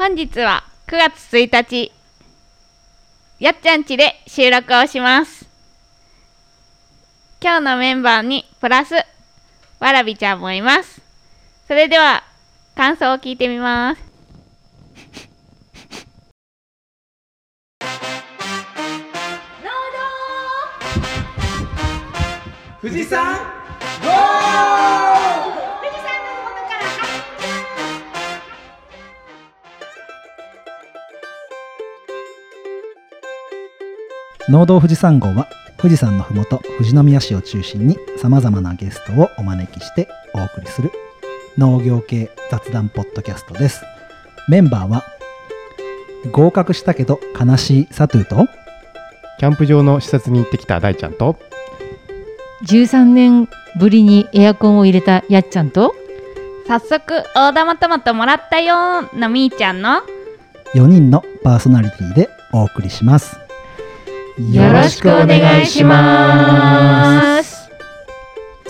本日は9月1日やっちゃんちで収録をします。今日のメンバーにプラスわらびちゃんもいます。それでは感想を聞いてみます。富士山ゴ農道富士山号は富士山のふもと富士宮市を中心にさまざまなゲストをお招きしてお送りする農業系雑談ポッドキャストです。メンバーは合格したけど悲しいサトゥーとキャンプ場の視察に行ってきた大ちゃんと13年ぶりにエアコンを入れたやっちゃんと早速大玉トマトもらったよーのみーちゃんの。4人のパーソナリティでお送りしますよろしくお願いします。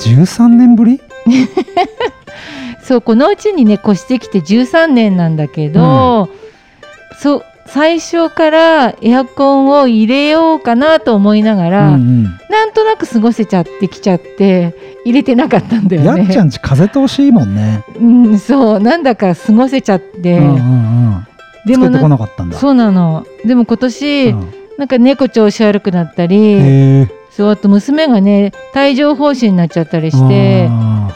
13年ぶり？そうこのうちにね越してきて13年なんだけど、そう最初からエアコンを入れようかなと思いながら、うんなんとなく過ごせちゃってきちゃって入れてなかったんだうん、よね。やっちゃんち風通しいいもんね、うん、そうなんだか過ごせちゃって、うんうんうん。でも作ってこななかったんだ。そうなの。でも今年、うんなんか猫調子悪くなったり、そうあと娘がね帯状疱疹になっちゃったりしてあ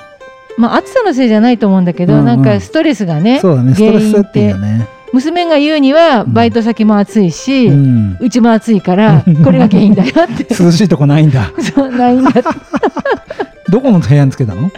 まあ暑さのせいじゃないと思うんだけど、うんうん。なんかストレスがーねそうだねストレス設定原因よね。娘が言うにはうん。バイト先も暑いし、ううんちも暑いからこれが原因だよって。涼しいとこないんだ。そうないんだって。どこの部屋につけたの？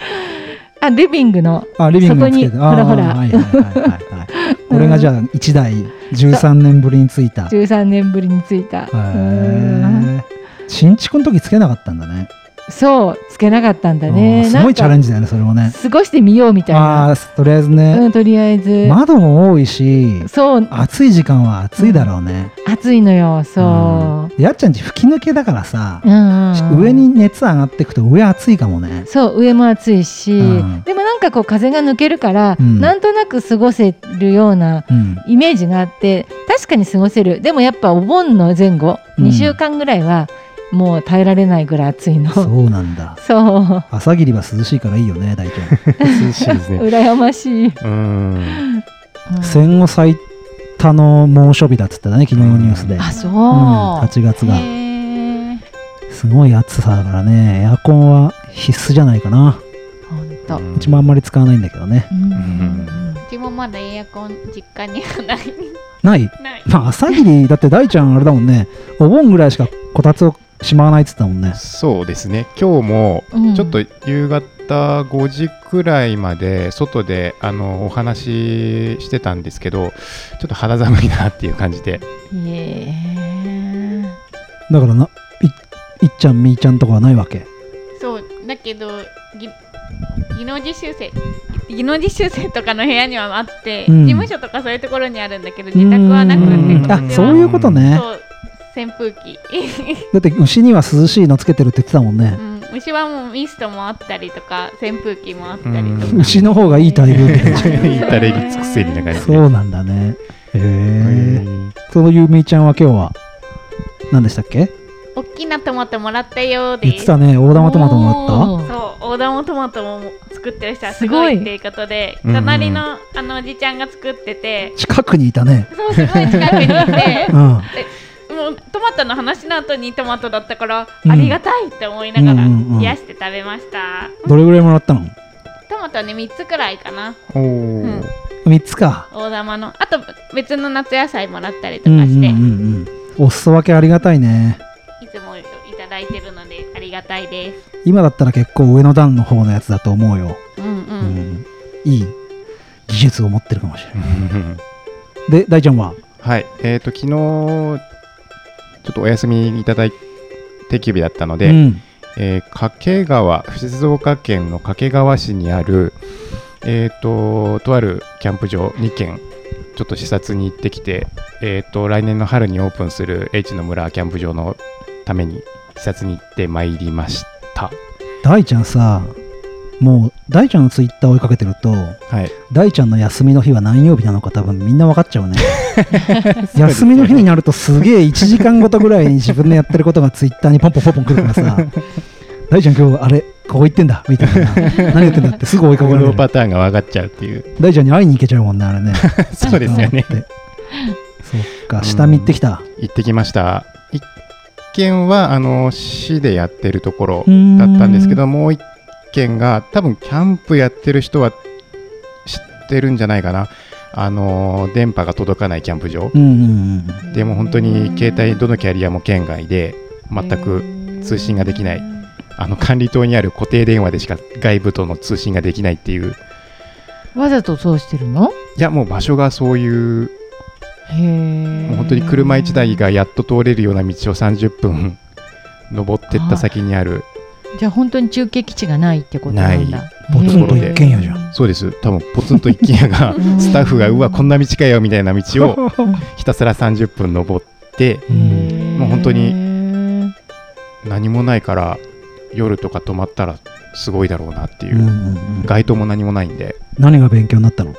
あリビングの。あリビングにほらほら。はいはいはい これがじゃあ1台13年ぶりについた。へ13年ぶりについた。うん。え新築の時つけなかったんだねそうつけなかったんだあねーすごいチャレンジジだよねそれもね。過ごしてみようみたいあなあーとりあえずね、うんとりあえず、窓も多いしそう。暑い時間は暑いだろうね、暑いのよそう、うん。やっちゃんち吹き抜けだからさ、うんうんうん。上に熱上がっていくと上暑いかもね。そう上も暑いし、うん。でもなんかこう風が抜けるから、うん。なんとなく過ごせるようなうん。イメージがあって確かに過ごせる。でもやっぱお盆の前後、うん。2週間ぐらいはもう耐えられないぐらい暑いの。そそうなんだ。う。朝霧は涼しいからいいよね大ちゃん涼しいですね。羨ましい、うーん。うん。戦後最多の猛暑日だっつってたね昨日のニュースで、あそう、うん、8月が。すごい暑さだからねエアコンは必須じゃないかな。ほんと、うちもあんまり使わないんだけどね。うちもまだエアコン実家にはない。ない？ない。まあ朝霧だって大ちゃんあれだもんね。お盆ぐらいしかこたつをしまわないっつったもんね。そうですね。今日もうん。ちょっと夕方5時くらいまで外であのお話ししてたんですけどちょっと肌寒いなっていう感じで。だからないいっちゃんみーちゃんとかはないわけ？そうだけどぎ技能実習生技能実習生とかの部屋にはあって、うん。事務所とかそういうところにあるんだけど自宅はなくてうん。あそういうことね。そう扇風機、だって牛には涼しいのつけてるって言ってたもんね。うん、牛はもうミストもあったりとか扇風機もあったりとか、うん。牛の方がいい待遇って言ったらりつくせりな感じでそうなんだね。へえへそういうみーちゃんは今日は何でしたっけ？大きなトマトもらったよーです。言ってたね。大玉トマトもらっおー。そう。大玉トマトも作ってる。人はすごいっていうことで隣のあのおじちゃんが作ってて。た近くにいたね。そうすごい近くにいて。うんもうトマトの話の後にトマトだったから、うん。ありがたいって思いながら冷やして食べました、どれぐらいもらったの？トマトね3つくらいかな。おうん。ー3つか。大玉の。あと別の夏野菜もらったりとうんうんうんかして、うん。お裾分けありがたいね。いつもいただいてるのでありがたいです。今だったら結構上の段の方のやつだと思うよ、うんうん、うん。いい技術を持ってるかもしれない。で大ちゃんは？はい。えっ、と昨日ちょっとお休みいただい定休日だったので、うん。えー掛川静岡県の掛川市にあるえっ、ととあるキャンプ場2軒ちょっと視察に行ってきて、えー、と来年の春にオープンする H の村キャンプ場のために視察に行ってまいりました。大ちゃんさもう大ちゃんのツイッターを追いかけてるとはい。大ちゃんの休みの日は何曜日なのか多分みんな分かっちゃう ね。休みの日になるとすげえ1時間ごとぐらいに自分でやってることがツイッターにポンポンポンポン来るからさ 大ちゃん今日あれここ行ってんだみたいな。何言ってんだってすぐ追いかけられる。パターンが分かっちゃうっていう大ちゃんに会いに行けちゃうもんねあれね。そうですよね。そっか下見行ってきた。行ってきました。一軒はあの市でやってるところだったんですけどもう一軒が多分キャンプやってる人は知ってるんじゃないかな。あの電波が届かないキャンプ場。うんうんうんでも本当に携帯どのキャリアも県外で全く通信ができない。あの管理棟にある固定電話でしか外部との通信ができないっていう。わざとそうしてるの？いやもう場所がそういうへえもう本当に車1台がやっと通れるような道を30分登ってった先にあるじゃあ本当に中継基地がないってことなんだ。ポツンと一軒家じゃん。そうです。多分ポツンと一軒家がうん。スタッフがうわこんな道かよみたいな道を ひたすら30分登ってうんもう本当にに何もないから夜とか泊まったらすごいだろうなっていう、うんうんうん。街灯も何もないんで。何が勉強になったの？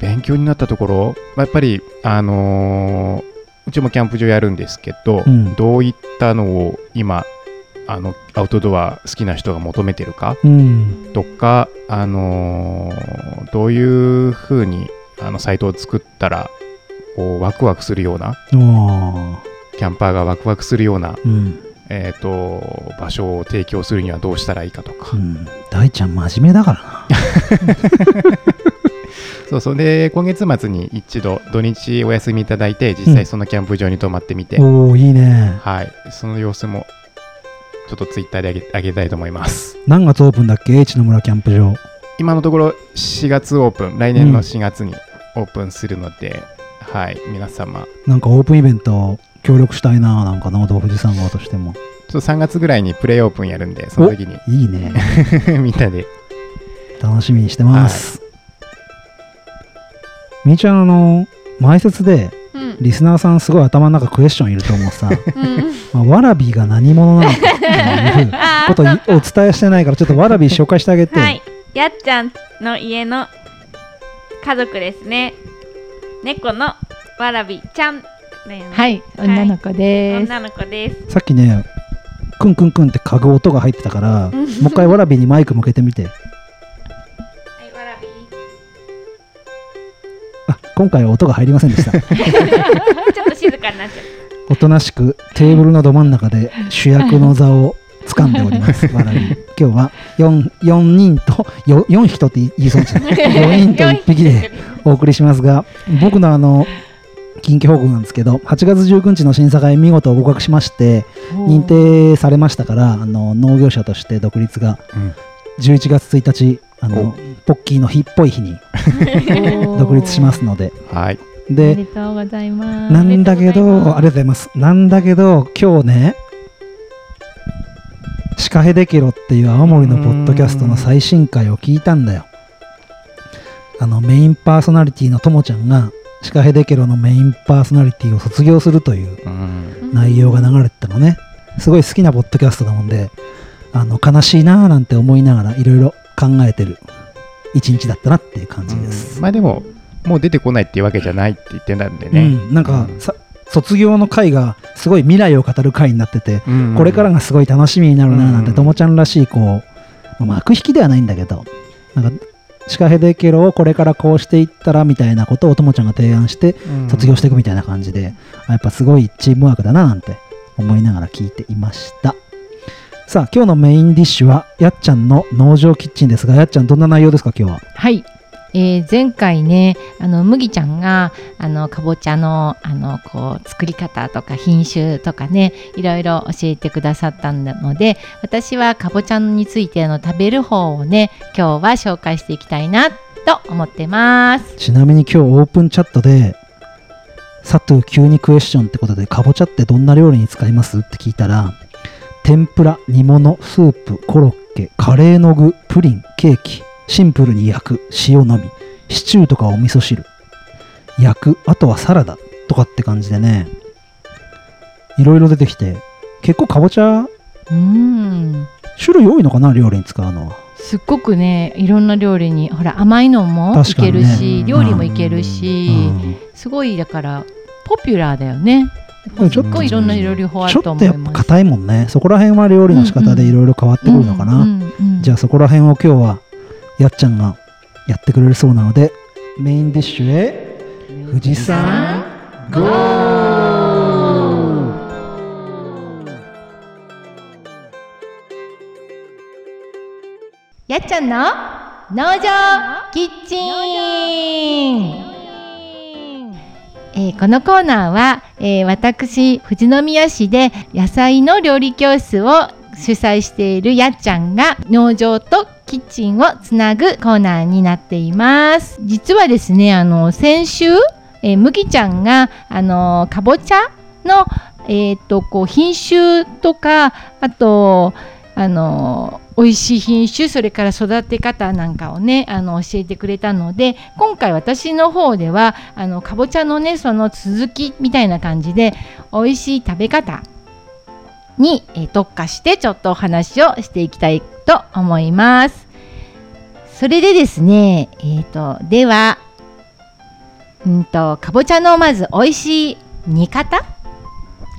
勉強になったところ、まあやっぱりあのーうちもキャンプ場やるんですけど、うん。どういったのを今あのアウトドア好きな人が求めてるか？うん。とか、あのーどういうふうにあのサイトを作ったらこうワクワクするようなキャンパーがワクワクするような、うん。えー、と場所を提供するにはどうしたらいいかとか、うん。大ちゃん真面目だからな。そうそう。で今月末に一度土日お休みいただいて実際そのキャンプ場に泊まってみて、おおいいね。はい。その様子もちょっとツイッターであげあげたいと思います。何月オープンだっけ？H の村キャンプ場。今のところ4月オープン。来年の4月にオープンするので、はい。皆様。なんかオープンイベント協力したいななんか農道富士山号としても。ちょっと3月ぐらいにプレイオープンやるんでその時に。いいね。みんなで。楽しみにしてます、みーちゃんあの前説でうんリスナーさんすごい頭の中クエスチョンいると思うさ、うん。まあ、わらびが何者なのかっていう あことをお伝えしてないからちょっとわらび紹介してあげて、はい、やっちゃんの家の家族ですね。猫のわらびちゃん。はい女の子です、女の子です。さっきねクンクンクンって嗅ぐ音が入ってたからもう一回わらびにマイク向けてみて今回は音が入りませんでした。ちょっと静かになっちゃっおとなしくテーブルのど真ん中で主役の座を掴んでおります。わらび今日は 4, 4人と 4, 4匹とって言いそうですね。4人と1匹でお送りしますが僕のあの近畿報告なんですけど8月19日の審査会見事合格しまして認定されましたからあの農業者として独立がうん。11月1日あのポッキーの日っぽい日に独立しますのではいでなんだけど、ありがとうございます。なんだけど、今日ね、シカヘデケロっていう青森のポッドキャストの最新回を聞いたんだよ。あの、メインパーソナリティのともちゃんが、シカヘデケロのメインパーソナリティを卒業するという内容が流れてたのね。すごい好きなポッドキャストだもんで、あの、悲しいなーなんて思いながらいろいろ考えてる一日だったなっていう感じです。まあでももう出てこないっていうわけじゃないって言ってたんでね、うん、なんか、さ卒業の回がすごい未来を語る回になってて、うん。これからがすごい楽しみになるななんて、うんともちゃんらしいこう、まあ幕引きではないんだけどなんかシカヘデケロをこれからこうしていったらみたいなことをともちゃんが提案してうん。卒業していくみたいな感じで、あやっぱすごいチームワークだななんて思いながら聞いていましたさあ今日のメインディッシュはやっちゃんの農場キッチンですがやっちゃんどんな内容ですか今日は？はい、えー前回ねあの麦ちゃんがあのかぼちゃのあのこう作り方とか品種とかねいろいろ教えてくださったので私はかぼちゃについての食べる方をね今日は紹介していきたいなと思ってます。ちなみに今日オープンチャットでサトゥー急にクエスチョンってことでかぼちゃってどんな料理に使いますって聞いたら天ぷら煮物スープコロッケカレーの具プリンケーキシンプルに焼く塩のみシチューとかお味噌汁焼くあとはサラダとかって感じでね。いろいろ出てきて結構かぼちゃうん。種類多いのかな料理に使うのは。すっごくねいろんな料理にほら甘いのもいける確かにね。し、料理もいけるし、うん。すごいだからポピュラーだよねちょっとすっごいいろんな料理法あちるょっとやっぱと思います硬いもん。ねそこら辺は料理の仕方でいろいろ変わってくるのかな、じゃあそこら辺を今日はやっちゃんがやってくれるそうなのでメインディッシュへ富士山ゴー！やっちゃんの農場キッチンえーこのコーナーは、えー私富士宮市で野菜の料理教室を主催しているやっちゃんが農場とキッチンをつなぐコーナーになっています。実はですねあの先週、えー、麦ちゃんがあのかぼちゃのえー、とこう品種とかあとあの美味しい品種それから育て方なんかをねあの教えてくれたので今回私の方ではあのかぼちゃのねその続きみたいな感じで美味しい食べ方に、え特化してちょっとお話をしていきたいと思います。それでですね、えー、とではうんとかぼちゃのまず美味しい煮方？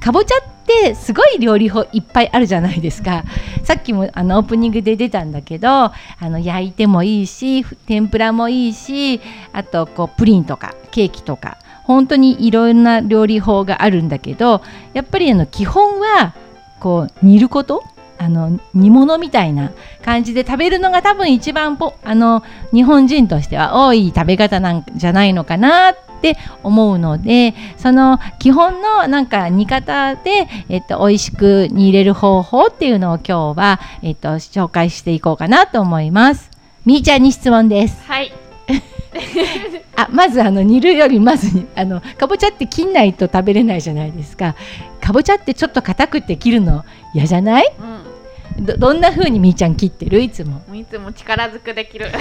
かぼちゃってすごい料理法いっぱいあるじゃないですか。さっきもあのオープニングで出たんだけどあの焼いてもいいし天ぷらもいいしあとこうプリンとかケーキとか本当にいろんな料理法があるんだけどやっぱりあの基本はこう煮ることあの煮物みたいな感じで食べるのが多分一番ぽあの日本人としては多い食べ方なんじゃないのかなって思うのでその基本のなんか煮方で、えっと、美味しく煮れる方法っていうのを今日は、えっと、紹介していこうかなと思います。みーちゃんに質問です。はい あまずあの煮るよりまずにあのかぼちゃって切んないと食べれないじゃないですかかぼちゃってちょっと硬くて切るの嫌じゃない？うんどどんな風にみーちゃん切ってる？いつも。いつも力ずくできる。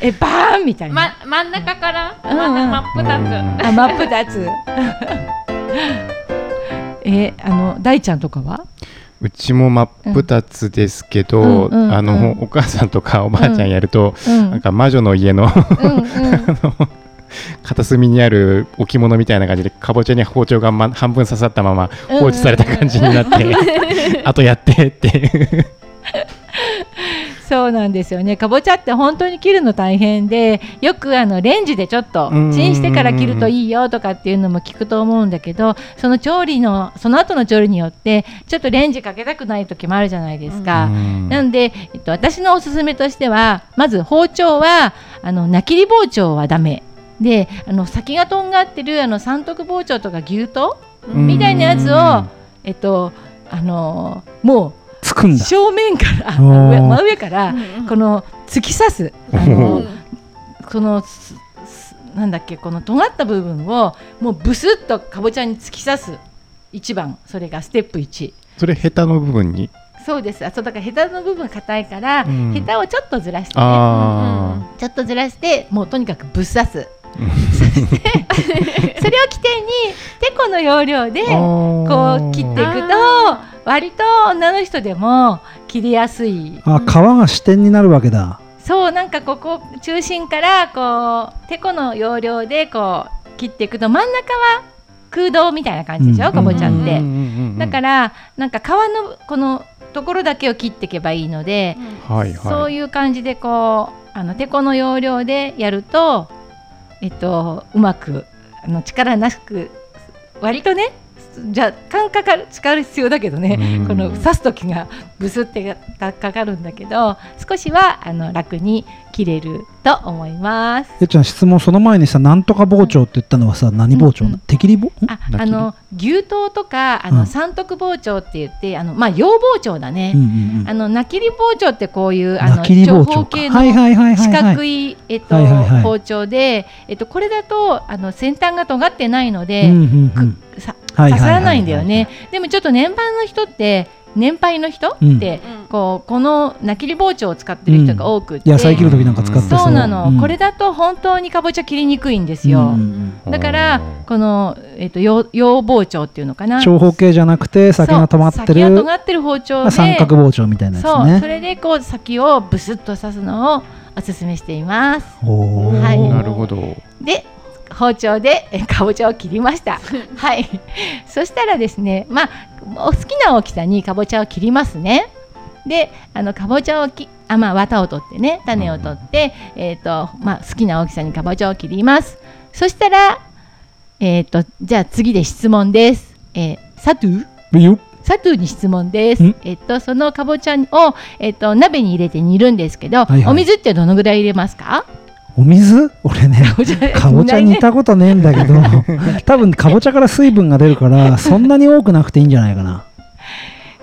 えバーンみたいな、ま、真ん中から、うんうん。ま真っ二つ、あ真っ二つ。えあの大ちゃんとかは？うちも真っ二つですけど、うんうんうん。あのお母さんとかおばあちゃんやると、うん。なんか魔女の家のうんうん 片隅にある置物みたいな感じでかぼちゃに包丁が、ま、半分刺さったまま放置された感じになって、あとやってっていう。そうなんですよね。かぼちゃって本当に切るの大変でよくあのレンジでちょっとうん。チンしてから切るといいよとかっていうのも聞くと思うんだけどその調理のその後の調理によってちょっとレンジかけたくない時もあるじゃないですか。うん。なんで、えっと、私のおすすめとしてはまず包丁はあのなきり包丁はダメであの先がとんがってるあの三徳包丁とか牛刀うん。みたいなやつを、えっとあのもつくんだ。う正面から真上からこの突き刺すあおのー。このすすなんだっけこの尖った部分をもうブスッとかぼちゃに突き刺す一番。それがステップ1それヘタの部分に？そうです。あそうだからヘタの部分硬いから、うん。ヘタをちょっとずらしてね。あちょっとずらしてもうとにかくぶっ刺す それを起点にてこの要領でー。こう切っていくと割と女の人でも切りやすい。あ皮が支点になるわけだ。そうなんかここ中心からこうてこの要領でこう切っていくと真ん中は空洞みたいな感じでしょ、うんかぼちゃって、うんうんうんうん。だからなんか皮のこのところだけを切っていけばいいので、はいはい。そういう感じでこうあのてこの要領でやるとえっとうまくあの力なく割とねじゃあ感かかる力必要だけどね、うん。この刺す時がブスってかかかるんだけど少しはあの楽に切れると思います。えっちゃん質問その前にさなんとか包丁って言ったのはさ何包丁なうん。うん手切り包ああの牛刀とかあうん。の三徳包丁って言ってあのまあ洋包丁だね。うんうんうん。あのなきり包丁ってこういうあの長方形のはいはいはいはい四はい。角い、えっとはいはいはい。包丁で、えっと、これだとあの先端が尖ってないので、刺さらないんだよね。でもちょっと年配の人って年配の人うん。って、うん。こうこのなきり包丁を使ってる人が多くって、野菜切る時なんか使ってそうなの、ん。これだと本当にかぼちゃ切りにくいんですよ、うんだからこの、えっと洋洋包丁っていうのかな。長方形じゃなくて先が止まってる。尖ってる包丁で、まあ三角包丁みたいなやつそう。ねそれでこう先をブスッと刺すのをおすすめしています。はい。なるほど。で包丁でえかぼちゃを切りました。はい。そしたらですねまあお好きな大きさにかぼちゃを切りますね。であのかぼちゃをきあまあ綿を取ってね種を取って、えっ、とまあ好きな大きさにかぼちゃを切ります。そしたらえっ、とじゃあ次で質問です。えー、サトゥ？サトゥに質問です。ん。えっとそのかぼちゃをえっと鍋に入れて煮るんですけど、はいはい。お水ってどのぐらい入れますか？お水？俺ねかぼちゃ煮たことねえんだけど多分かぼちゃから水分が出るからそんなに多くなくていいんじゃないかな。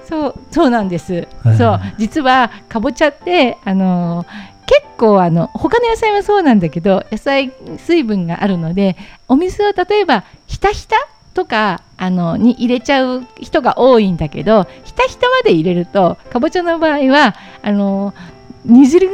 そうそうなんです。はいそう実はかぼちゃってあのー結構あの他の野菜もそうなんだけど野菜水分があるのでお水を例えばひたひたとかあのに入れちゃう人が多いんだけどひたひたまで入れるとかぼちゃの場合はあの煮汁が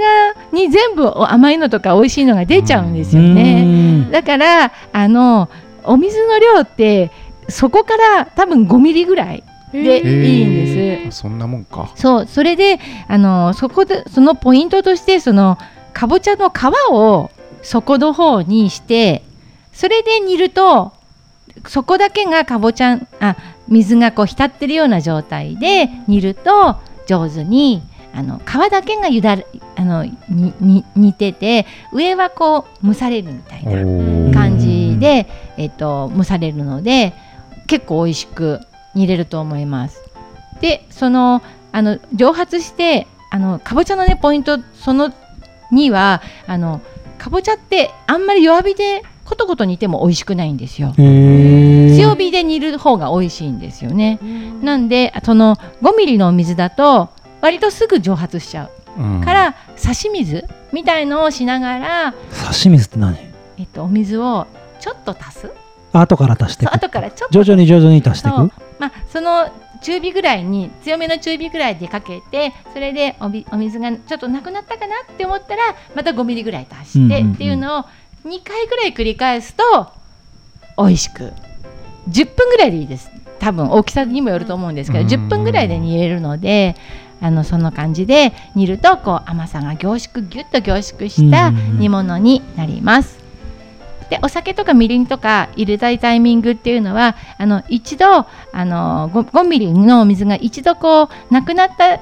に全部お甘いのとか美味しいのが出ちゃうんですよね。だからあのお水の量ってそこから多分5ミリぐらいでいいんです。そんなもんか。そうそれであのそこでそのポイントとしてそのかぼちゃの皮を底の方にしてそれで煮るとそこだけがかぼちゃあ水がこう浸ってるような状態で煮ると上手にあの皮だけがゆだれあのにに煮てて上はこう蒸されるみたいなー感じで、えっと蒸されるので結構美味しく煮れると思います。でそのあの蒸発してあのかぼちゃのねポイントその2はあのかぼちゃってあんまり弱火でコトコト煮ても美味しくないんですよ。強火で煮る方が美味しいんですよね。なんでその5ミリのお水だと割とすぐ蒸発しちゃう。ん。うから差し水みたいのをしながら、差し水って何？えっと、お水をちょっと足す。後から足していく。後からちょっと。徐々に徐々に足していくまあ、その中火ぐらいに強めの中火ぐらいでかけてそれでおびお水がちょっとなくなったかなって思ったらまた5ミリぐらい足して、うんうんうん。っていうのを2回ぐらい繰り返すと美味しく。10分ぐらいでいいです。多分大きさにもよると思うんですけど、うん10分ぐらいで煮れるのであのその感じで煮るとこう甘さが凝縮ぎゅっと凝縮した煮物になります。でお酒とかみりんとか入れたいタイミングっていうのはあの一度あの 5, 5ミリのお水が一度こうなくなった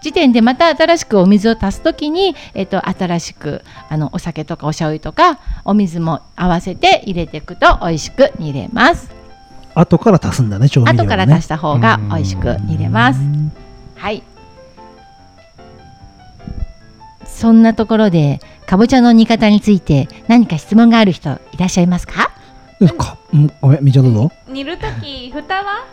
時点でまた新しくお水を足すときに、えっと、新しくあのお酒とかお醤油とかお水も合わせて入れていくと美味しく煮れます。後から足すんだね調味料をね後から足した方が美味しく煮れます。はい。そんなところでかぼちゃの煮方について何か質問がある人いらっしゃいますか？うんかうんごめんみちゃんどう？ぞ煮るとき蓋は？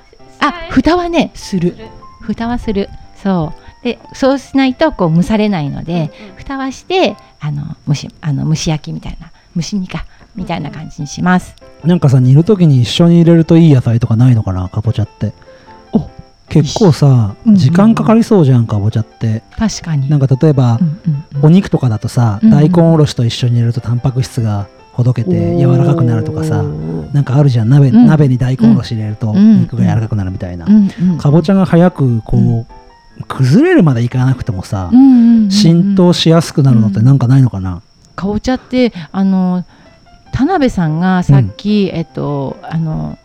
あ、蓋はねする。蓋はする。そう。で、そうしないとこう蒸されないので、うんうん蓋はしてあの蒸しあの蒸し焼きみたいな蒸し煮かみたいな感じにします。なんかさ煮るときに一緒に入れるといい野菜とかないのかなかぼちゃってお結構さ時間かかりそうじゃんかぼちゃって。確かに。なんか例えばお肉とかだとさ大根おろしと一緒に入れるとタンパク質がほどけて柔らかくなるとかさなんかあるじゃん。鍋うん。鍋に大根おろし入れるとうん。肉が柔らかくなるみたいな。かぼちゃが早くこう崩れるまでいかなくてもさ浸透しやすくなるのってなんかないのかな？かぼちゃってあの田辺さんがさっき、えっとあの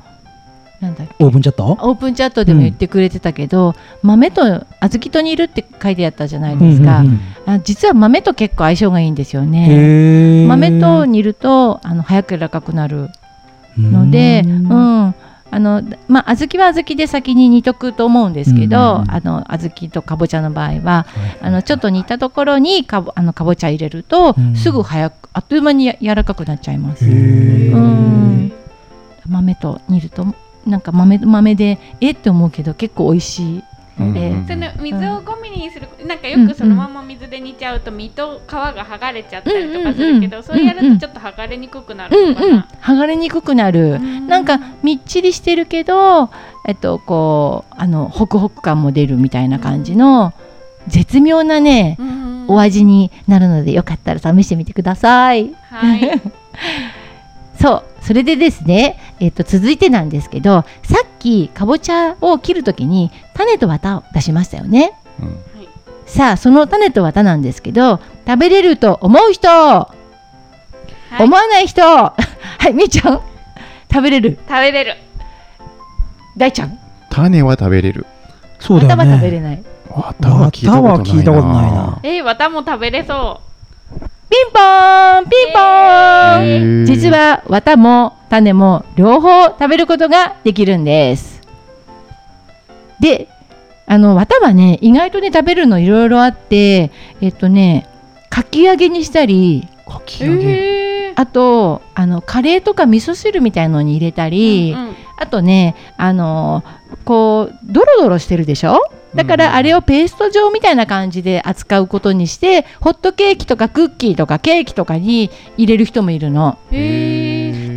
なんだっけ？オーブンチャット？オープンチャットでも言ってくれてたけど、豆と小豆と煮るって書いてあったじゃないですか、うんうんあ実は豆と結構相性がいいんですようんね豆と煮るとあの早く柔らかくなるのでううん。ん。あのまあ小豆は小豆で先に煮とくと思うんですけど、うんうんうん。あの小豆とかぼちゃの場合ははいあのちょっと煮たところにかぼあのかぼちゃ入れると、うん。すぐ早くあっという間にや柔らかくなっちゃいます。うん。豆と煮るとなんか豆豆でえって思うけど結構美味しい。ので、うんその水を5ミリにするなんかよくそのまま水で煮ちゃうと身と皮が剥がれちゃったりとかするけど、うんうんうんそうやるとちょっと剥がれにくくなうんうん。るのかな、剥がれにくくなる、うん。なんかみっちりしてるけどえっとこうあのホクホク感も出るみたいな感じの絶妙なねうん。お味になるのでよかったら試してみてください。はい そうそれでですね、えっと続いてなんですけどさっきかぼちゃを切るときに種と綿を出しましたよね。うん。さあその種と綿なんですけど食べれると思う人、はい。思わない人 はいみーちゃん食べれる？食べれる。大ちゃん？種は食べれる。そうだよ綿は食べれね。ない。綿は聞いたことないな。えー、綿も食べれそピンポーンピンポーン、へー。実は綿も種も両方食べることができるんです。であの綿はね意外とね食べるのいろいろあってえっとねかき揚げにしたりかきう揚げえあとあのカレーとか味噌汁みたいのに入れたり、うん。あとねあのこうドロドロしてるでしょ？だからあれをペースト状みたいな感じで扱うことにしてホットケーキとかクッキーとかケーキとかに入れる人もいるの。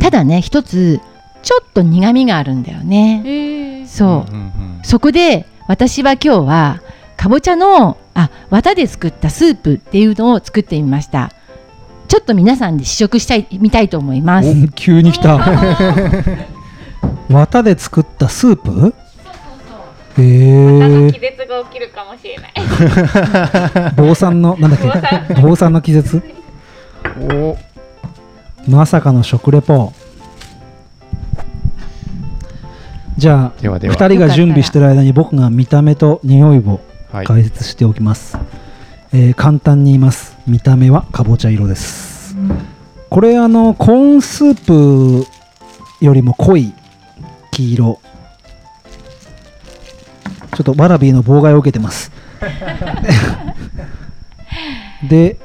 ただね一つちょっと苦味があるんだよね。そう、んんん。そこで私は今日はかぼちゃのあ綿で作ったスープっていうのを作ってみました。ちょっと皆さんで試食したいみたいと思います。お急に来た。綿で作ったスープ？へえ気絶が起きるかもしれない坊さんのなんだっけ？坊さん。の気絶？お。まさかの食レポ。じゃあではでは。2人が準備してる間に僕が見た目と匂いをはい。解説しておきます、えー簡単に言います。見た目はかぼちゃ色です、これあのコーンスープよりも濃い黄色ちょっとワラビーの妨害を受けてます。で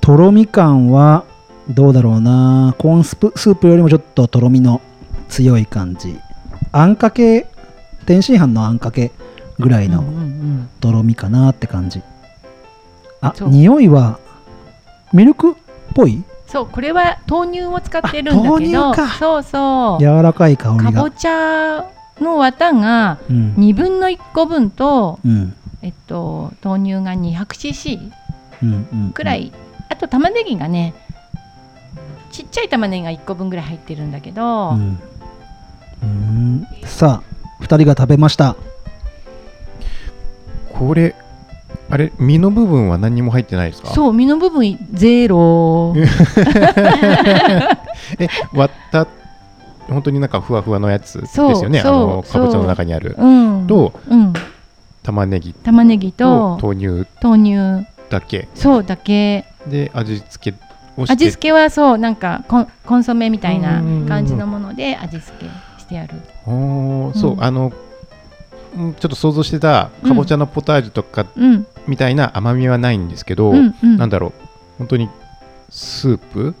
とろみ感はどうだろうな。コーンスープスープよりもちょっととろみの強い感じ。あんかけ天津飯のあんかけぐらいのとろみかなって感じ。あ匂いはミルクっぽい？そうこれは豆乳を使ってるんだけど。乳か。そうそう。柔らかい香りが。かぼちゃの綿がうん、2分の1個分と、うん。えっと、豆乳が 200cc うんうん、くらい、あと玉ねぎがねちっちゃい玉ねぎが1個分ぐらい入ってるんだけど、うん。うん。さあ2人が食べました。これあれ身の部分は何にも入ってないですか？そう身の部分ゼロ。え割った本当になんかふわふわのやつですよね。あのかぼちゃの中にある。う。んとうん、玉ねぎ。玉ねぎとと豆乳。豆乳。だけ。そうだけ。で味付けをして。味付けはそうなんかコンコンソメみたいなうんうんうん感じのもので味付けしてある。おーそう、うん。あのうんちょっと想像してたかぼちゃのポタージュとかうんみたいな甘みはないんですけど、うんうん。なんだろう。本当にスープ？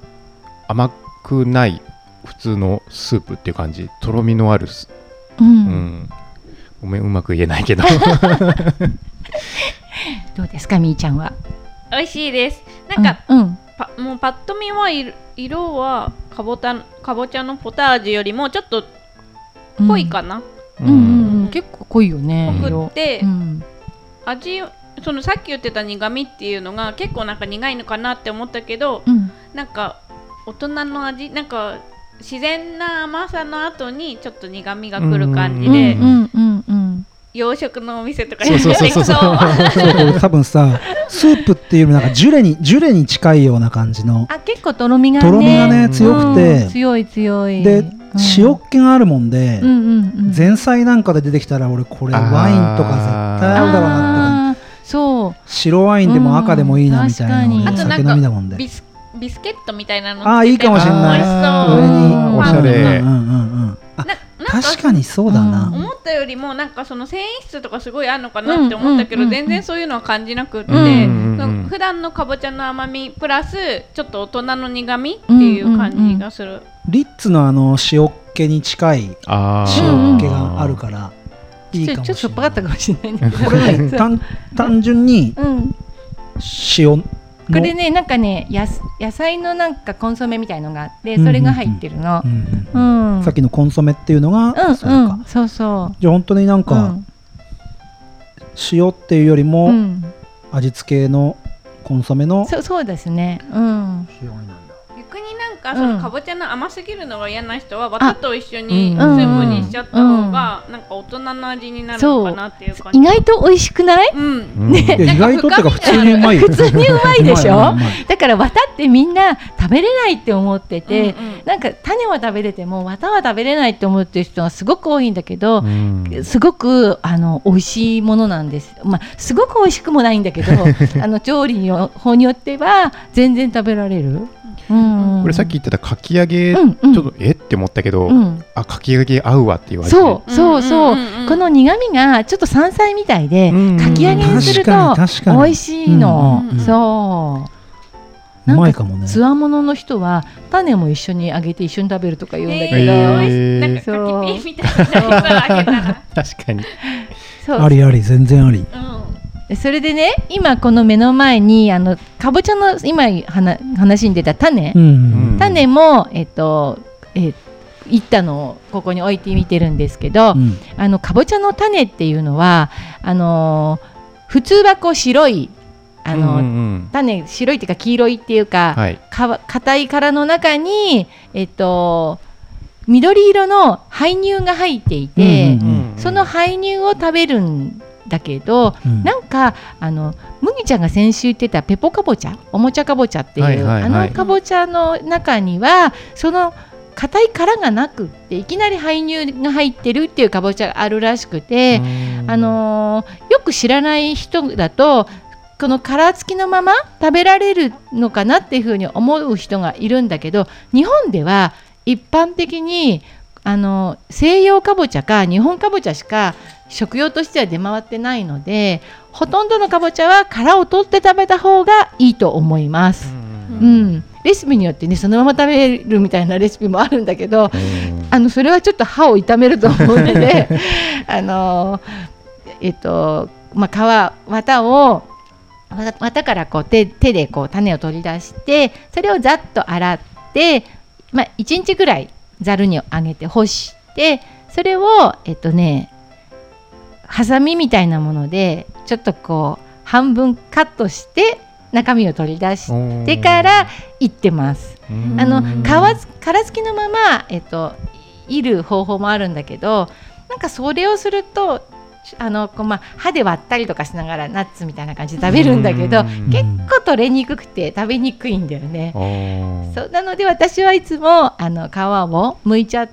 甘くない普通のスープっていう感じ。とろみのあるスううん。ん、ごめんうまく言えないけど。どうですかみーちゃんは？美味しいです。なんか、うん。うん。パもうパッと見は色色はかぼたかぼちゃのポタージュよりもちょっと濃いかな、うん。うん。うん結構濃いよね濃くって、うん。味そのさっき言ってた苦味っていうのが結構なんか苦いのかなって思ったけどうん。なんか大人の味？なんか自然な甘さの後にちょっと苦味がくる感じうんで、洋食のお店とかそうそうそうそう。そう多分さスープっていうよりなんかジュレにジュレに近いような感じの。あ結構とろみがね。とろみがね強くて。うん強い強い。でうん。塩っ気があるもんで、うんうんうん。前菜なんかで出てきたら俺これワインとか絶対合うだろうなってそう。白ワインでも赤でもいいなみたいなうん俺確かに。酒飲みだもんで。ビスビスケットみたいなのあーいいかもしれない。美味しそう。上におしゃれ。うんうんうんうん。あななんか確かにそうだな、うん。思ったよりもなんかその繊維質とかすごいあるのかなって思ったけど、全然そういうのは感じなくって、普段のかぼちゃの甘みプラスちょっと大人の苦味っていう感じがする、リッツのあの塩っ気に近い塩っ気があるからいいかもちょちょっとしょっぱかったかもしれないんだけどこれね単単純にうん。塩これねなんかねやす野菜のなんかコンソメみたいのがあってそれが入ってるのう。ん。さっきのコンソメっていうのが、うんそうんそうそじゃあ本当になんう。か、塩っていうよりうも、味付けのコンソメのそうそうですね。うん。塩になる逆になんかそのかぼちゃの甘すぎるのが嫌な人は綿と一緒うん。にスープにしちゃった方がなんか大人の味になるのかなっていう感じ。意外と美味しくない？うん。うん。ね意外とってか普通にうまいよ。普通にうまいでしょ？だから綿ってみんな食べれないって思ってて、うんうん。なんか種は食べれても綿は食べれないって思ってる人がすごく多いんだけど、うん。すごくあの美味しいものなんです。まあすごく美味しくもないんだけど、あの調理の方によっては全然食べられる？うん、これさっき言ってたかき揚げ、うんうん。ちょっとえって思ったけど、うん、あかき揚げ合うわって言われて。そうそうそう,、うんうん。うんう。んこの苦味がちょっと山菜みたいで、うん。かき揚げにすると美味しいの、うんうんうんそう。うまいかもね。つわものの人は種も一緒に揚げて一緒に食べるとか言うんだけど、なんかかきピーみたいなのあげたら。確かに。ありあり全然あり。うんそれでね今この目の前にあのかぼちゃの今話話に出た種、うん。うん。種もえっとえいったのをここに置いてみてるんですけど、うん。あのかぼちゃの種っていうのはあの普通はこう白いあの、うんうん種白いっていうか黄色いっていうか、はい。か硬い殻の中にえっと緑色の胚乳が入っていて、うんうんその胚乳を食べるんだけど、うん。なんかあの麦ちゃんが先週言ってたペポかぼちゃおもちゃかぼちゃっていう、はいはいはい。あのかぼちゃの中にはその硬い殻がなくっていきなり胚乳が入ってるっていうかぼちゃがあるらしくて、うん。あのーよく知らない人だとこの殻付きのまま食べられるのかなっていうふうに思う人がいるんだけど日本では一般的にあの西洋かぼちゃか日本かぼちゃしか食用としては出回ってないのでほとんどのかぼちゃは殻を取って食べた方がいいと思います。うん、レシピによってねそのまま食べるみたいなレシピもあるんだけどあのそれはちょっと歯を痛めると思うので あのえっとまあ皮綿をわ綿からこう手手でこう種を取り出してそれをざっと洗って、まあ、1日ぐらいざるにあげて干してそれをえっとねハサミみたいなものでちょっとこう半分カットして中身を取り出してからいってます。うんあの皮つ殻付きのまま、えっと、いる方法もあるんだけどなんかそれをするとあのこう、まあ、歯で割ったりとかしながらナッツみたいな感じで食べるんだけどうん結構取れにくくて食べにくいんだよね。そうなので私はいつもあの皮を剥いちゃ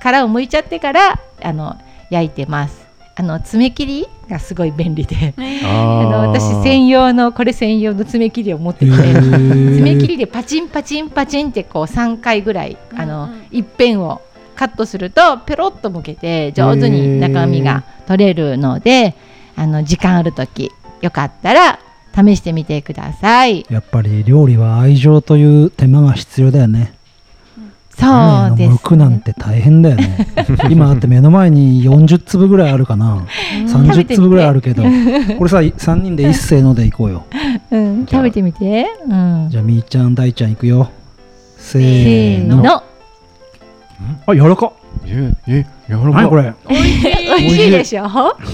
殻を剥いちゃってからあの焼いてます。あの爪切りがすごい便利でああーの私専用のこれ専用の爪切りを持ってて。爪爪切りでパチンパチンパチンってこう3回ぐらいあのうんうん一辺をカットするとペロッとむけて上手に中身が取れるのであの時間ある時よかったら試してみてください。やっぱり料理は愛情という手間が必要だよね。そうです、種の剥くなんて大変だよね。今だって目の前に40粒ぐらいあるかな。30粒ぐらいあるけど、これさ3人で一斉のでいこうよ。うん、食べてみて。うん、じゃあみーちゃん大ちゃんいくよ。せせーの。ーの。あ柔らかっ。ええやわらか何これ？美味し美い味しいでしょ？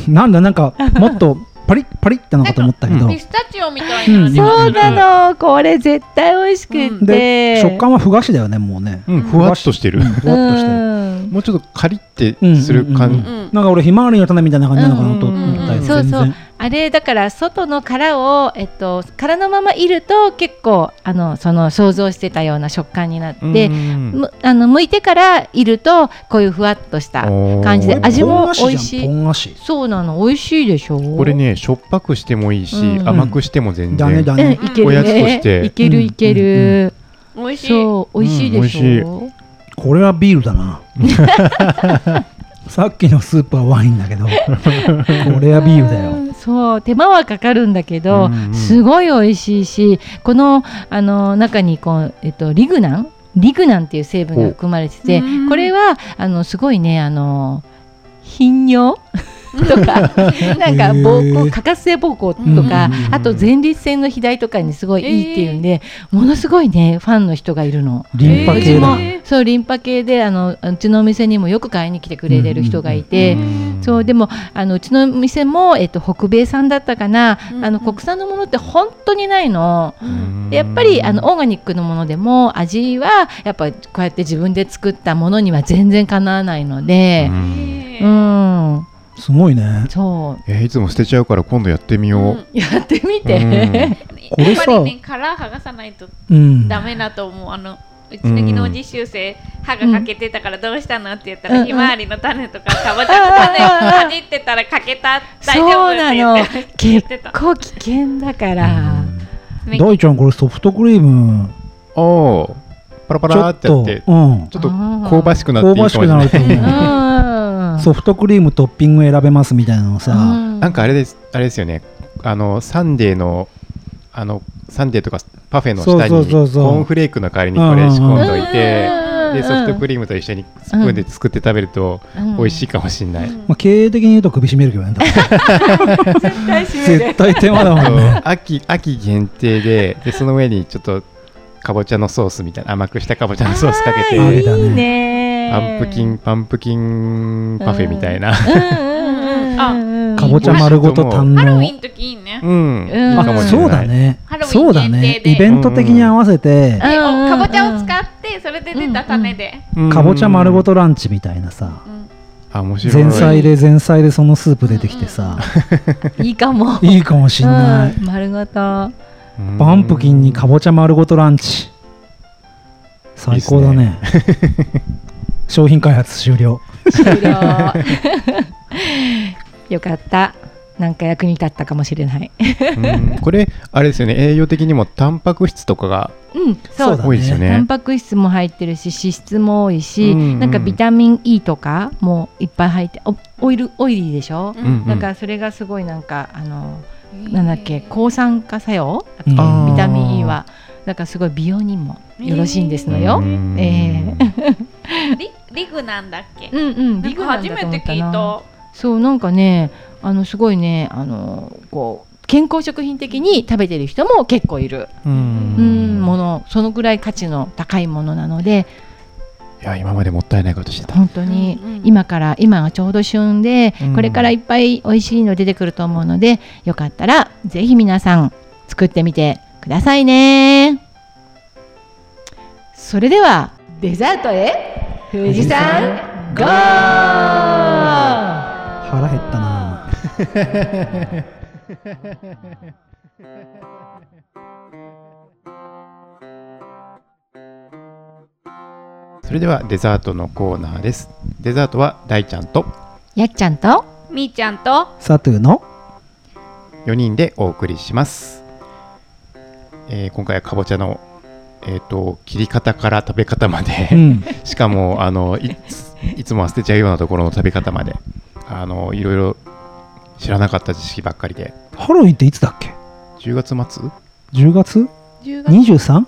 なんだなんかもっとパリッパリッってのかと思ったけど。ピ。スタチオみたいな。うん。そうなの。これ絶対美味しくって。で食感はふ菓子だよねもうね。うん。ふわっとしてる。うん。ふわっとしてる。うんもうちょっとカリってする感じ。うんうんうんうん。なんか俺ひまわりの種みたいな感じなのかなと思ったよ、うんうんうんそうそう。全然あれだから外の殻を、えっと、殻のままいると結構あのその想像してたような食感になって、うんむあの剥いてからいるとこういうふわっとした感じで味も美味しい。ポン菓子。そうなの美味しいでしょ？これねしょっぱくしてもいいし、うん。甘くしても全然。うんだねだね、いけるおやつとしねて。いけるいける、美味しい。そう美味しいでしょ、これはビールだな。さっきのスープはワインだけどこれはビールだよ。うんそう手間はかかるんだけど、うんうん。すごい美味しいしこのあの中にこう、えっと、リグナン？リグナンっていう成分が含まれててうん。これはあのすごいねあの頻尿？とか なんか膀胱過活性膀胱とかうんあと前立腺の肥大とかにすごいいいっていうんで、ものすごいねファンの人がいるの。リンパ系だ、えそうリンパ系であのうちのお店にもよく買いに来てくれてる人がいて、そうでもあのうちの店も、えっと、北米産だったかな、うんあの国産のものって本当にないの。うん。でやっぱりあのオーガニックのものでも味はやっぱこうやって自分で作ったものには全然かなわないので、えうん、すごいね。そう。えーいつも捨てちゃうから今度やってみよう、うんやってみて。これさやっぱりね殻剥がさないとうん。ダメだと思う。あのうちの技能実習生歯が欠けてたからどうしたのって言ったら、うんひまわりの種とかかぼちゃの種をかじってたら欠けた大丈夫そうなの。って言って結構危険だから。ね大ちゃんこれソフトクリーム。おおパラパラってやってうん。ちょっと香ばしくなっていい香ばしくなるとかもしれない思ううん。ソフトクリームトッピング選べますみたいなのさ、うん。なんかあれですあれですよね。あのサンデーのあのサンデーとかパフェの下にそうそうそうそう。コーンフレークの代わりにこれ仕込んどいてうんでソフトクリームと一緒にスプーンで作って食べるとうん。美味しいかもしれない、まあ、経営的に言うと首絞めるけどね絶対手間だもんね。秋秋限定ででその上にちょっとかぼちゃのソースみたいな甘くしたかぼちゃのソースかけて。いいねパンプキンパンプキンパフェみたいな。あかぼちゃ丸ごと堪能ハロウィンの時いいね、うん、うん。いいかもしれない。そうだね。そうだね。イベント的に合わせて、かぼちゃを使ってそれで出た種で、うん。かぼちゃ丸ごとランチみたいなさ。うん。あ面白い。前菜で前菜でそのスープ出てきてさ、いいかも。いいかもしんない、うん。丸ごと。うん。パンプキンにかぼちゃ丸ごとランチ。最高だね商品開発終了。終了。よかった。なんか役に立ったかもしれない。うん。これあれですよね。栄養的にもタンパク質とかがうん、そう多いですよね。タンパク質も入ってるし脂質も多いし、うん。うんなんかビタミン E とかもいっぱい入っておオイルオイリーでしょ、うんうん。うんだからそれがすごいなんかあのなんだっけ抗酸化作用？ビタミン E は。だからすごい美容にもよろしいんですのよ。うん。え リリグなんだっけ、うんうん、なんか初めて聞いなた。そうなんかねあのすごいねあのこう健康食品的に食べてる人も結構いる、ううんん、ものそのぐらい価値の高いものなので。いや今までもったいないことしてた。本当にうんうん。今から今がちょうど旬で、うん。これからいっぱい美味しいの出てくると思うのでよかったらぜひ皆さん作ってみてくださいね。それではデザートへ富士山ゴー！腹減ったな。それではデザートのコーナーです。デザートは大ちゃんとやっちゃんとみーちゃんとサトゥーの4人でお送りします、えー今回はかぼちゃのえー、と切り方から食べ方まで、うん。しかもあのいついつもは捨てちゃうようなところの食べ方まで。あのいろいろ知らなかった知識ばっかりで。ハロウィンっていつだっけ？10月末？10月？10 23?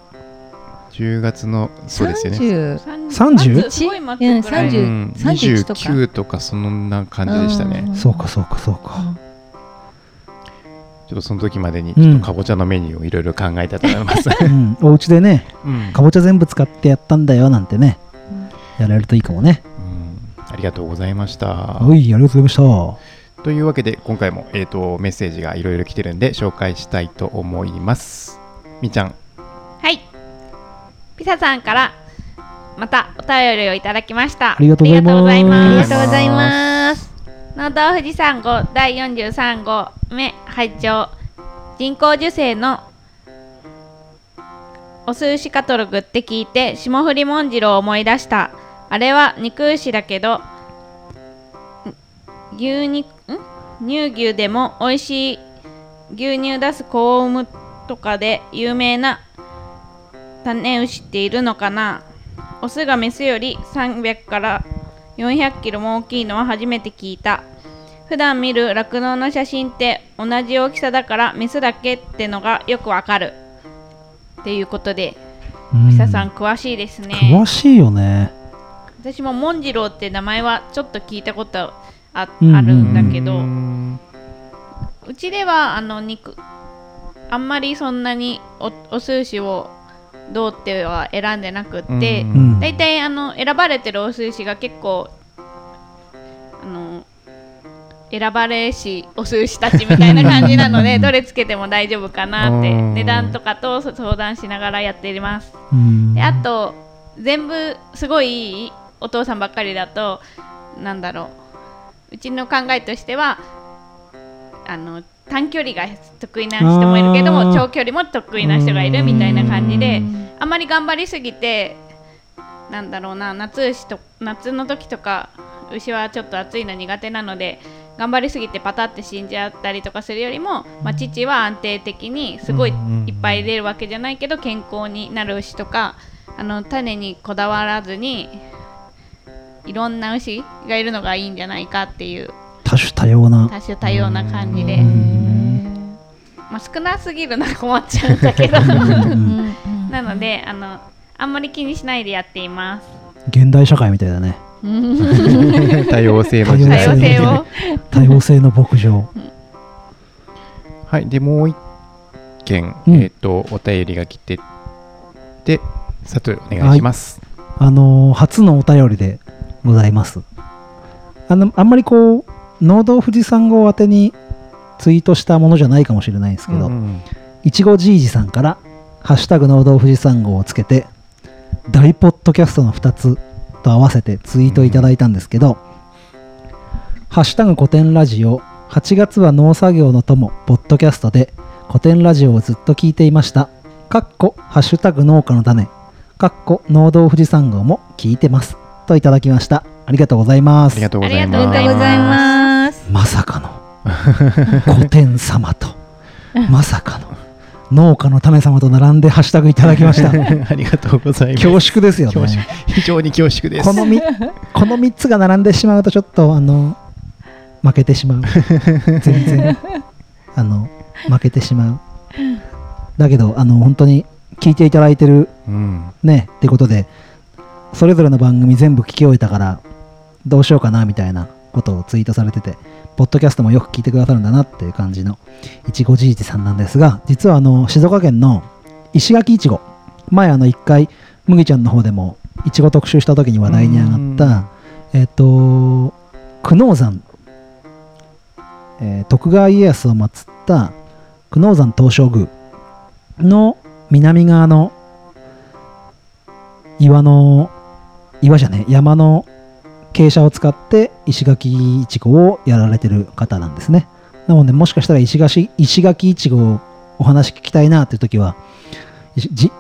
10月のそうですよね。30 30すごい待ってくらい30うん31とか。29とかそんな感じでしたね。うん。そうかそうかそうかちょっとその時までにちょっとかぼちゃのメニューをいろいろ考えたと思います、うん。お家でねうん。かぼちゃ全部使ってやったんだよなんてねやられるといいかもね。うん。ありがとうございました。はいありがとうございましというわけで今回も、えー、とメッセージがいろいろ来てるんで紹介したいと思います。みーちゃん。はい。ピサさんからまたお便りをいただきました。ありがとうございます。ありがとうございます農道富士山号第43号目拝聴人工授精のオス牛カトログって聞いて霜降りモンジロを思い出した。あれは肉牛だけど牛肉ん乳牛でも美味しい牛乳出す子を産むとかで有名な種牛っているのかな。オスがメスより300から400キロも大きいのは初めて聞いた。普段見る酪農の写真って同じ大きさだからメスだけってのがよくわかる。っていうことでたうん。さん詳しいですね。詳しいよね。私もモンジローって名前はちょっと聞いたことあうんうんうんあるんだけど、うん。うちではあの肉あんまりそんなにおお寿司をどうっては選んでなくって、大体あの選ばれてるお寿司が結構あの選ばれしお寿司たちみたいな感じなのでどれつけても大丈夫かなってうん。値段とかと相談しながらやっています。うん。であと全部すごいいいお父さんばっかりだとなんだろう。うちの考えとしてはあの短距離が得意な人もいるけども長距離も得意な人がいるみたいな感じでうん。あまり頑張りすぎてなんだろうな夏牛と夏の時とか牛はちょっと暑いの苦手なので頑張りすぎてパタって死んじゃったりとかするよりも、まあ、父は安定的にすごいいっぱい出るわけじゃないけど健康になる牛とかあの種にこだわらずにいろんな牛がいるのがいいんじゃないかっていう多種多様な。多種多様な感じで、うん。まあ、少なすぎるのが困っちゃうんだけど。なのであのあんまり気にしないでやっています。現代社会みたいだね。多様性の多様性を。多様性の牧場。はい、でもう一件、うん。えっ、とお便りが来てで、佐藤お願いします。あのー初のお便りでございます。あのあんまりこう農道富士山号宛てにツイートしたものじゃないかもしれないんですけど、うんいちごじいじさんから「ハッシュタグ農道富士山号」をつけて大ポッドキャストの2つと合わせてツイートいただいたんですけど「ハッシュタグ古典ラジオ」8月は農作業の友ポッドキャストで古典ラジオをずっと聞いていました。かっこハッシュタグ農家の種。かっこ農道富士山号も聞いてます。といただきました。ありがとうございます。ありがとうございあります。まさかの。古典様と。まさかの。農家の種様と並んでハッシュタグいただきました。ありがとうございます。恐縮ですよね。非常に恐縮です。このみこの3つが並んでしまうとちょっとあの負けてしまう。全然あの負けてしまう。だけどあの本当に聞いていただいてるうん、ねってことでそれぞれの番組全部聞き終えたからどうしようかなみたいなことをツイートされててポッドキャストもよく聞いてくださるんだなっていう感じのいちごじいじさんなんですが実はあの静岡県の石垣いちご前あの一回麦ちゃんの方でもいちご特集した時に話題に上がったえっ、と久能山、えー徳川家康を祀った久能山東照宮の南側の岩の岩じゃね山の傾斜を使って石垣いちごをやられてる方なんですねなのでもしかしたら石垣石垣いちごをお話聞きたいなっていう時は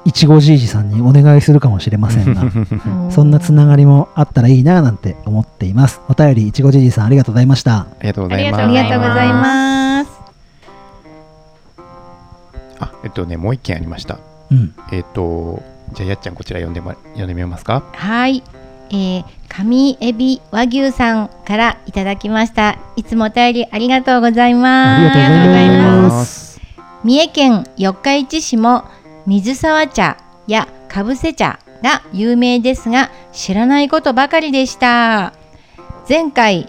いちごじいじさんにお願いするかもしれませんが そんなつながりもあったらいいななんて思っていますお便りいちごじいじさんありがとうございましたありがとうございます。あありがとうございます。あ、えっとね、もう一件ありました。うんえっと、じゃあ、やっちゃん、こちら読んでも読んでみますか？はい、えー、上エビ和牛さんからいただきました。いつもお便りありがとうございます。ありがとうございます。三重県四日市市も水沢茶やかぶせ茶が有名ですが知らないことばかりでした。前回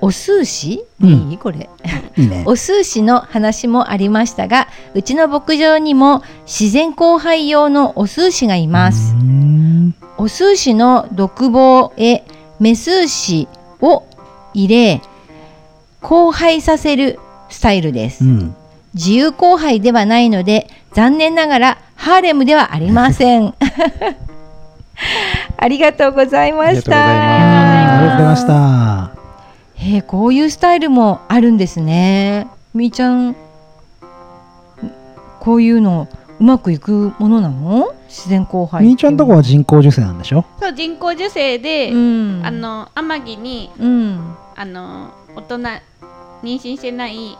お寿司、うん。いいこれ。いいね。お寿司の話もありましたがうちの牧場にも自然交配用のお寿司がいますうーんお寿司の独房へメス牛を入れ交配させるスタイルです、うん。自由交配ではないので残念ながらハーレムではありません。ありがとうございました。ありがとうございました。へえこういうスタイルもあるんですね。みーちゃんこういうのうまくいくものなの？自然交配みーちゃんとこは人工授精なんでしょ？そう人工授精で、うん。あの天城にうん。あの大人妊娠してない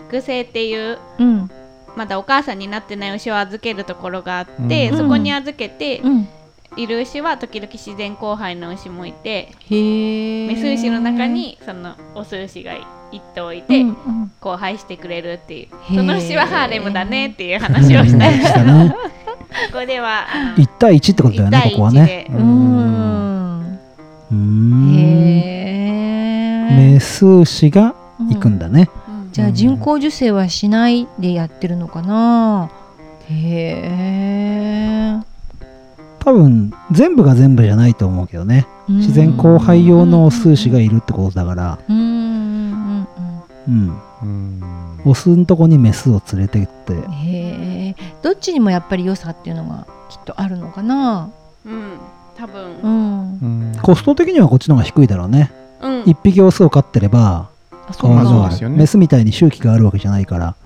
育成っていううん。まだお母さんになってない牛を預けるところがあって、うん。そこに預けてうん。いる牛は時々自然交配の牛もいて、へえメス牛の中にそのオス牛が一頭いて、うんうん。交配してくれるっていうその牛はハーレムだねっていう話をした。りしたなここではあの1対1ってことだよ1対ねここは1ねでうん。うーん。へメス牛が行くんだね、うん。じゃあ人工授精はしないでやってるのかな？へえ多分全部が全部じゃないと思うけどね。自然交配用のオス牛がいるってことだから。うんうんうんうん。うん。オスのとこにメスを連れてって。うんへえどっちにもやっぱり良さっていうのがきっとあるのかな。うん多分。うん。うん。コスト的にはこっちの方が低いだろうね。うん。一匹オスを飼ってればあそうないそうですよね。メスみたいに周期があるわけじゃないから。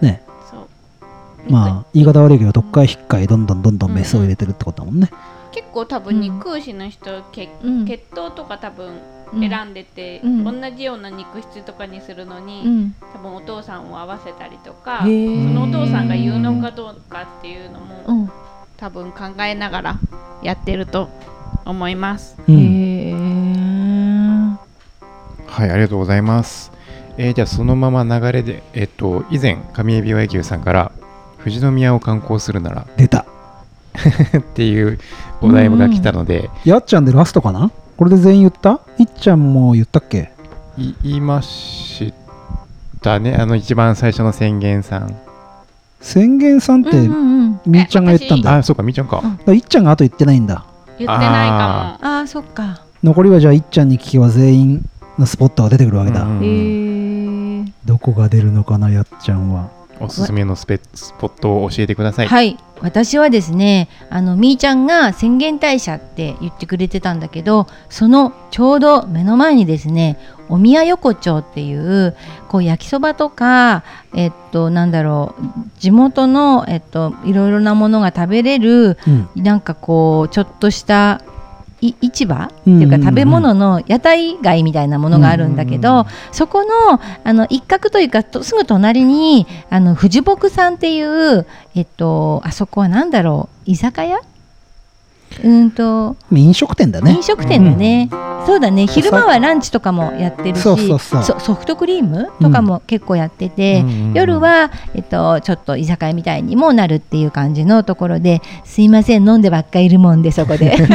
ね。そう。まあ言い方悪いけど特会引っかいどんどんどんどんメスを入れてるってことだもんね。結構多分肉牛の人、血うん。血統とか多分うん選んでて、うん。同じような肉質とかにするのに、うん。多分お父さんを合わせたりとかそのお父さんが有能かどうかっていうのも、うん。多分考えながらやってると思います。うん。へえはい、ありがとうございます。えーじゃあそのまま流れで、えっと、以前、上海老和牛さんから、富士宮を観光するなら出た。っていうお題が来たので、やっちゃんでラストかな？これで全員言った？いっちゃんも言ったっけ？い言いましたね、あの一番最初の宣言さん。宣言さんって、うんうんうん。みーちゃんが言ったんだよ。あ、そうか、みーちゃんか。だからいっちゃんがあと言ってないんだ。言ってないか。あー。そっか。残りはじゃあいっちゃんに聞けば全員のスポットが出てくるわけだ、うんへえどこが出るのかなやっちゃんはおすすめのスペスポットを教えてください。はい、私はですねあのみーちゃんが宣言大社って言ってくれてたんだけどそのちょうど目の前にですねお宮横丁っていうこう焼きそばとかえっとなんだろう地元のえっといろいろなものが食べれるうんなんかこうちょっとしたい市場？っていうか食べ物の屋台街みたいなものがあるんだけど、そこのあの一角というかとすぐ隣にあの富士牧さんっていうえっとあそこはなんだろう？居酒屋？うんと。飲食店だね。飲食店だね、そうだね。昼間はランチとかもやってるしそうそうそう。ソフトクリームとかも結構やってて、うん夜は、えっと、ちょっと居酒屋みたいにもなるっていう感じのところですいません飲んでばっかいるもんでそこで。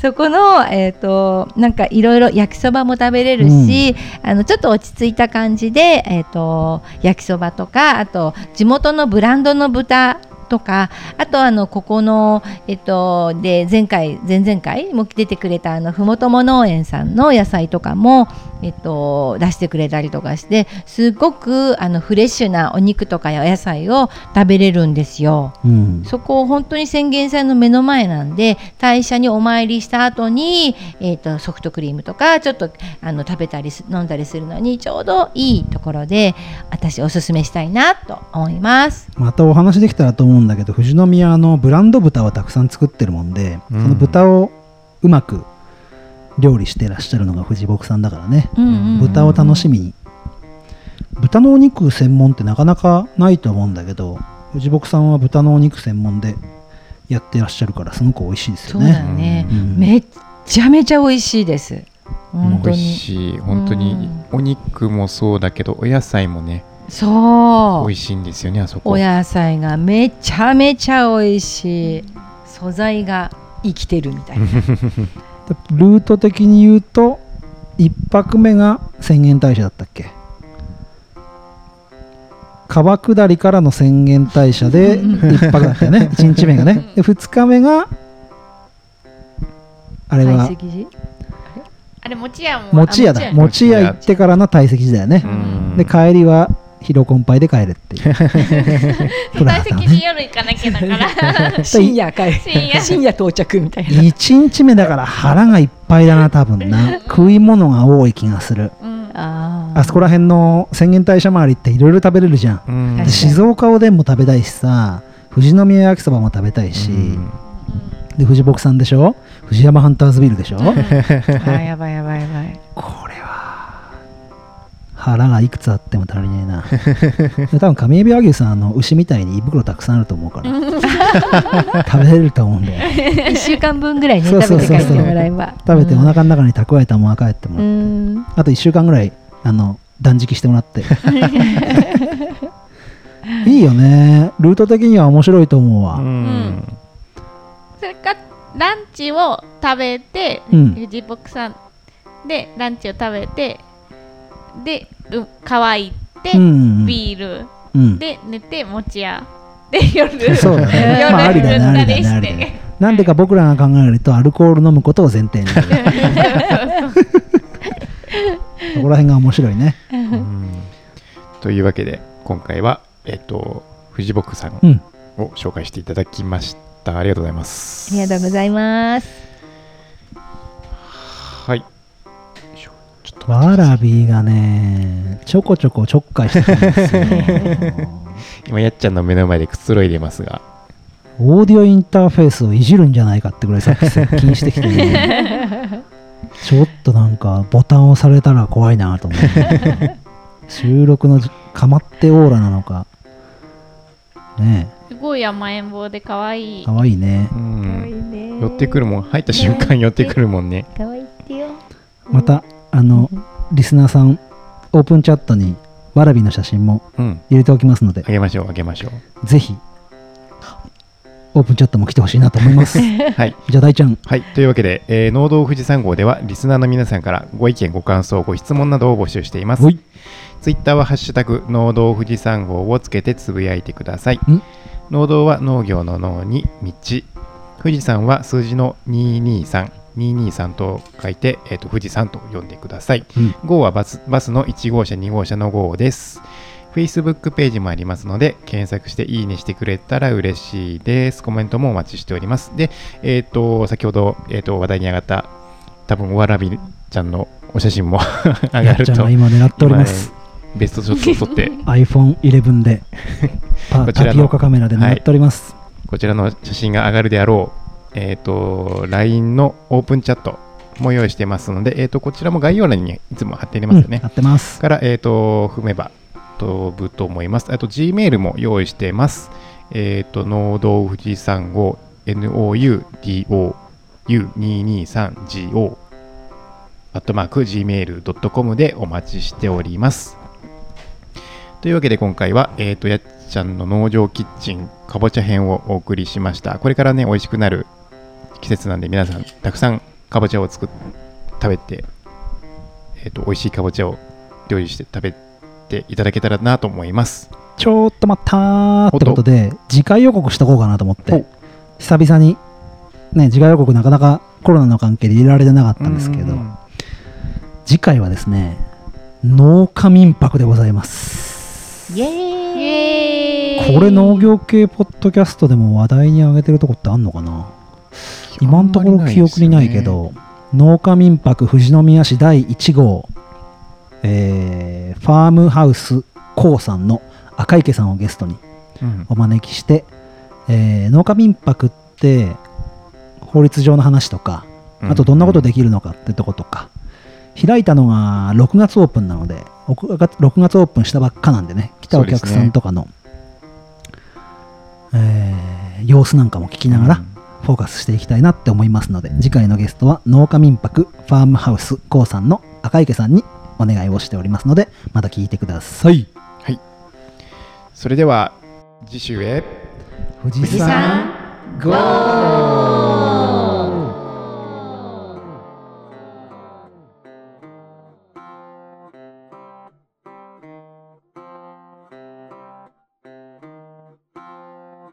そこの、えっとなんかいろいろ焼きそばも食べれるし、あのちょっと落ち着いた感じで、えっと焼きそばとかあと地元のブランドの豚とかあとあのここの、えっと、で前回前々回も出てくれたあのふもとも農園さんの野菜とかも、えっと、出してくれたりとかしてすごくあのフレッシュなお肉とかお野菜を食べれるんですよ。うんそこ本当に宣言祭の目の前なんで大社にお参りした後に、えー、とソフトクリームとかちょっとあの食べたりす飲んだりするのにちょうどいいところで私おすすめしたいなと思います。またお話できたらと思うんだけど富士宮のブランド豚をたくさん作ってるもんで、うん。その豚をうまく料理してらっしゃるのが富士牧さんだからね、うんうんうん。豚を楽しみに。豚のお肉専門ってなかなかないと思うんだけど富士牧さんは豚のお肉専門でやってらっしゃるからすごく美味しいですそうだよね。よね、うん。めっちゃめちゃ美味しいです。本当美味にしい。本当にお肉もそうだけど、お野菜もね、そう。美味しいんですよね、あそこ。お野菜がめちゃめちゃ美味しい。素材が生きてるみたいな。ルート的に言うと1泊目が宣言大社だったっけ？川下りからの宣言大社で1泊だったよね。1日目がね。で2日目があれは堆積寺？あれ？餅屋も餅屋だ。あ餅屋行ってからの堆積寺だよね。うん。で帰りは疲労困憊で帰るっていう。プラ大石ンだねに夜行かなきゃだから。深夜帰る。深夜到着みたいな。1日目だから腹がいっぱいだな多分な。食い物が多い気がする。うん。ああそこら辺の宣言大社周りっていろいろ食べれるじゃん。うん。静岡おでんも食べたいしさ富士宮焼きそばも食べたいし、うん。で富士牧さんでしょ？富士山ハンターズビルでしょ、あーやばいやばいやばい腹がいくつあっても足りねえな。で 多分上海老和牛さんあの牛みたいに胃袋たくさんあると思うから。食べれると思うんで1週間分ぐらいね食べて帰ってもらえば。食べておうん腹の中に蓄えたもの帰ってもらうって、ん。あと1週間ぐらいあの断食してもらって。いいよね。ルート的には面白いと思うわ、うん。それかランチを食べて、うん。富士牧さんでランチを食べてでう乾いて、うんビール。うん。で寝て餅屋。で夜。そうだね。夜まあありだねありだねあして。りだね。なんでか僕らが考えるとアルコール飲むことを前提に そこら辺が面白いね。うん。というわけで今回はえっ、とフジボックさんうん。を紹介していただきました、ありがとうございます。ありがとうございます。わらびがねちょこちょこちょっかいしてくるんですよ。今やっちゃんの目の前でくつろいでますが。オーディオインターフェースをいじるんじゃないかってぐらいさっき接近してきてね。ちょっとなんかボタン押されたら怖いなと思って。収録のじかまってオーラなのか。ね。すごい甘えん坊で可愛い。えかわいいね。う可愛んいね。寄ってくるもん。入った瞬間寄ってくるもんね。可愛いってよ。またあのリスナーさんオープンチャットにわらびの写真もうん入れておきますのであげましょうあげましょぜひオープンチャットも来てほしいなと思いますう はい じゃあ大ちゃんはい。というわけで、えー、農道富士山号では、リスナーの皆さんからご意見、ご感想、ご質問などを募集していますツイッターは、ハッシュタグ、農道富士山号をつけてつぶやいてくださいん。農道は農業の農に道。富士山は数字の223。223と書いて、えー、と富士山と呼んでください。うん号はバスバスの1号車、2号車の号です。Facebook ページもありますので、検索していいねしてくれたら嬉しいです。コメントもお待ちしております。で、えっ、と、先ほど、えー、と話題に上がった、多分、わらびちゃんのお写真も 上がるとやっちゃんが、今狙っております今ベストショットを撮って、iPhone11 で パこちらのタピオカカメラで狙っております、こちらの写真が上がるであろう、えっ、と、LINE のオープンチャットも用意してますので、えっ、と、こちらも概要欄にいつも貼ってありますよね。やってますから、えっ、と、踏めば飛ぶと思います。あと、Gmail も用意してます。えっ、と、農道富士山号 NOUDOU223GO アットマーク Gmail.com でお待ちしております。というわけで今回は、えっ、と、やっちゃんの農場キッチンかぼちゃ編をお送りしました。これからね、美味しくなる季節なんで皆さん、たくさんかぼちゃを作っ食べて、えっ、と、美味しいかぼちゃを料理して食べていただけたらなと思います。ちょっと待ったーってことで次回予告しとこうかなと思って。久々にね次回予告なかなかコロナの関係で入れられてなかったんですけどうん。次回はですね農家民泊でございます。イエイーイ。エーイ。これ農業系ポッドキャストでも話題に上げてるとこってあんのかな？今のところ記憶にないけど、農家民泊富士宮市第1号、えーファームハウスコウさんの赤池さんをゲストにうん。お招きして、えー農家民泊って法律上の話とかあとどんなことできるのかってとことか、開いたのが6月オープンなので6月 ,6 月オープンしたばっかなんでね来たお客さんとかの、えー様子なんかも聞きながら、フォーカスしていきたいなって思いますので次回のゲストは農家民泊ファームハウスコウさんの赤池さんにお願いをしておりますのでまた聞いてください。それでは次週へ。富士山ゴー